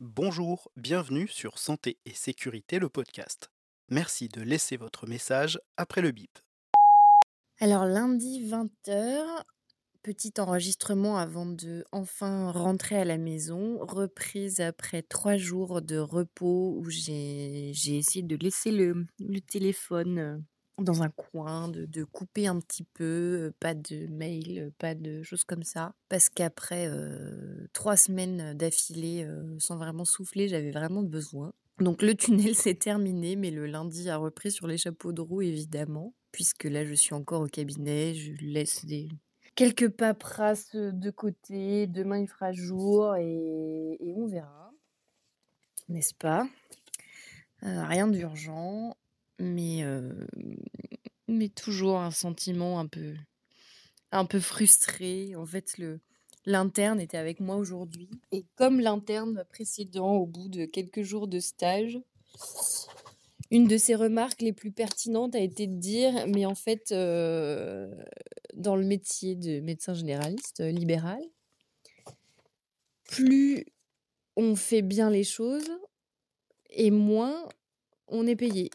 Bonjour, bienvenue sur Santé et Sécurité, le podcast. Merci de laisser votre message après le bip. Alors lundi 20h, petit enregistrement avant de enfin rentrer à la maison, reprise après trois jours de repos où j'ai essayé de laisser le, le téléphone euh, dans un coin, de, de couper un petit peu, pas de mail, pas de choses comme ça. Parce qu'après trois semaines d'affilée sans vraiment souffler, j'avais vraiment besoin. Donc le tunnel s'est terminé, mais le lundi a repris sur les chapeaux de roue, évidemment. Puisque là, je suis encore au cabinet, je laisse quelques paperasses de côté. Demain, il fera jour et, on verra. N'est-ce pas? Rien d'urgent mais, euh, mais toujours un sentiment un peu, un peu frustré. En fait, le, l'interne était avec moi aujourd'hui. Et comme l'interne précédent, au bout de quelques jours de stage, une de ses remarques les plus pertinentes a été de dire, mais en fait, euh, dans le métier de médecin généraliste euh, libéral, plus on fait bien les choses et moins on est payé.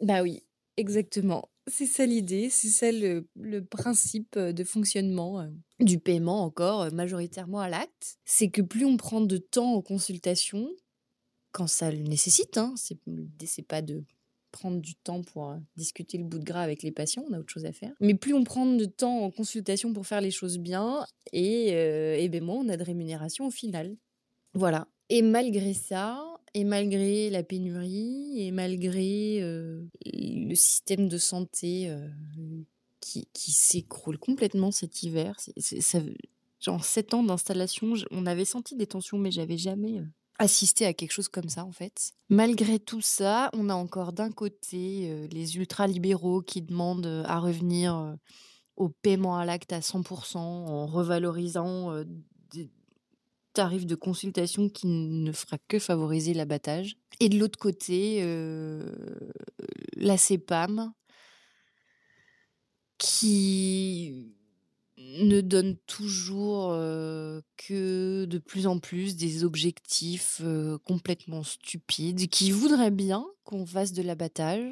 Bah oui, exactement. C'est ça l'idée, c'est ça le, principe de fonctionnement du paiement encore majoritairement à l'acte. C'est que plus on prend de temps en consultation, quand ça le nécessite, hein, c'est pas de prendre du temps pour discuter le bout de gras avec les patients, on a autre chose à faire. Mais plus on prend de temps en consultation pour faire les choses bien, et, et ben moins on a de rémunération au final. Voilà. Et malgré ça, et malgré la pénurie, et malgré euh, le système de santé euh, qui, s'écroule complètement cet hiver, c'est- ça, genre 7 ans d'installation, on avait senti des tensions, mais j'avais jamais euh, assisté à quelque chose comme ça en fait. Malgré tout ça, on a encore d'un côté euh, les ultra-libéraux qui demandent à revenir au paiement à l'acte à 100% en revalorisant des tarifs de consultation qui ne fera que favoriser l'abattage. Et de l'autre côté, euh, la CEPAM qui ne donne toujours euh, que de plus en plus des objectifs euh, complètement stupides, qui voudrait bien qu'on fasse de l'abattage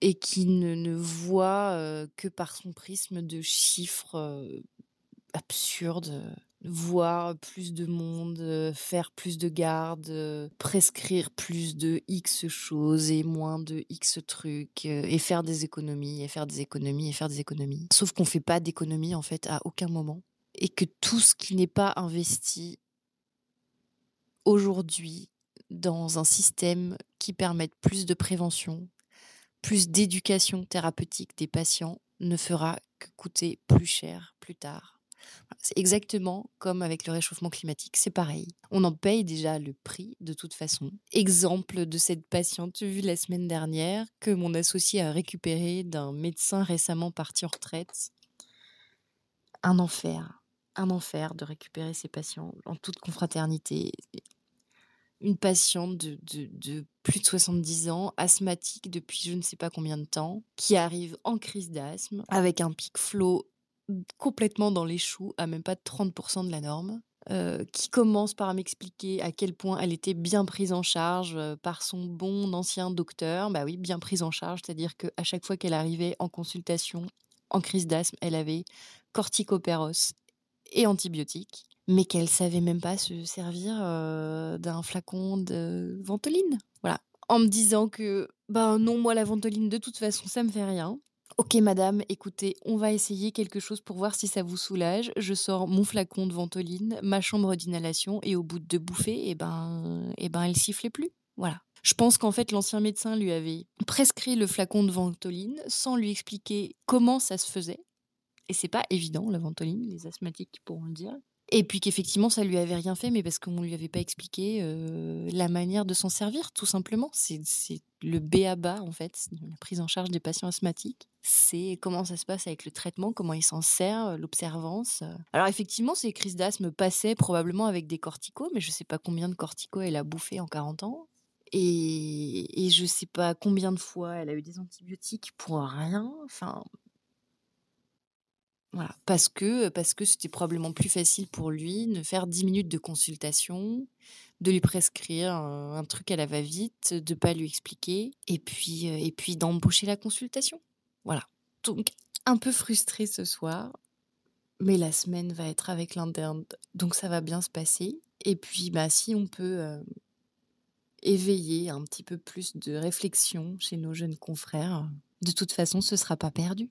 et qui ne, voit que par son prisme de chiffres absurdes, euh, voir plus de monde, euh, faire plus de gardes, euh, prescrire plus de X choses et moins de X trucs, et faire des économies, et faire des économies, et faire des économies. Sauf qu'on fait pas d'économies en fait à aucun moment. Et que tout ce qui n'est pas investi aujourd'hui dans un système qui permette plus de prévention, plus d'éducation thérapeutique des patients ne fera que coûter plus cher plus tard. C'est exactement comme avec le réchauffement climatique, c'est pareil. On en paye déjà le prix de toute façon. Exemple de cette patiente vue la semaine dernière que mon associé a récupéré d'un médecin récemment parti en retraite. Un enfer, un enfer de récupérer ces patients en toute confraternité une patiente de, de- de plus de 70 ans, asthmatique depuis je ne sais pas combien de temps, qui arrive en crise d'asthme avec un pic flow complètement dans les choux, à même pas 30% de la norme. euh, qui commence par m'expliquer à quel point elle était bien prise en charge euh, par son bon ancien docteur. Bah oui, bien prise en charge, c'est-à-dire qu'à chaque fois qu'elle arrivait en consultation en crise d'asthme, elle avait corticopéros et antibiotiques, mais qu'elle savait même pas se servir euh, d'un flacon de ventoline. Voilà. En me disant que, ben non, moi la ventoline, de toute façon, ça me fait rien. Ok, madame, écoutez, on va essayer quelque chose pour voir si ça vous soulage. Je sors mon flacon de ventoline, ma chambre d'inhalation, et au bout de deux bouffées, eh ben, eh ben, elle sifflait plus. Voilà. Je pense qu'en fait, l'ancien médecin lui avait prescrit le flacon de ventoline sans lui expliquer comment ça se faisait. Et c'est pas évident, la ventoline, les asthmatiques pourront le dire. Et puis qu'effectivement, ça lui avait rien fait, mais parce qu'on lui avait pas expliqué euh, la manière de s'en servir, tout simplement. C'est le B à bas, en fait, la prise en charge des patients asthmatiques. C'est comment ça se passe avec le traitement, comment il s'en sert, l'observance. Alors effectivement, ces crises d'asthme passaient probablement avec des corticos, mais je sais pas combien de corticos elle a bouffé en 40 ans. Et, et je sais pas combien de fois elle a eu des antibiotiques pour rien. Enfin, Voilà, parce que, parce que c'était probablement plus facile pour lui de faire 10 minutes de consultation, de lui prescrire un, un truc à la va-vite, de pas lui expliquer, et puis, euh, et puis d'embaucher la consultation. Voilà. Donc, un peu frustré ce soir, mais la semaine va être avec l'interne, donc ça va bien se passer. Et puis, bah, si on peut euh, éveiller un petit peu plus de réflexion chez nos jeunes confrères, de toute façon, ce sera pas perdu.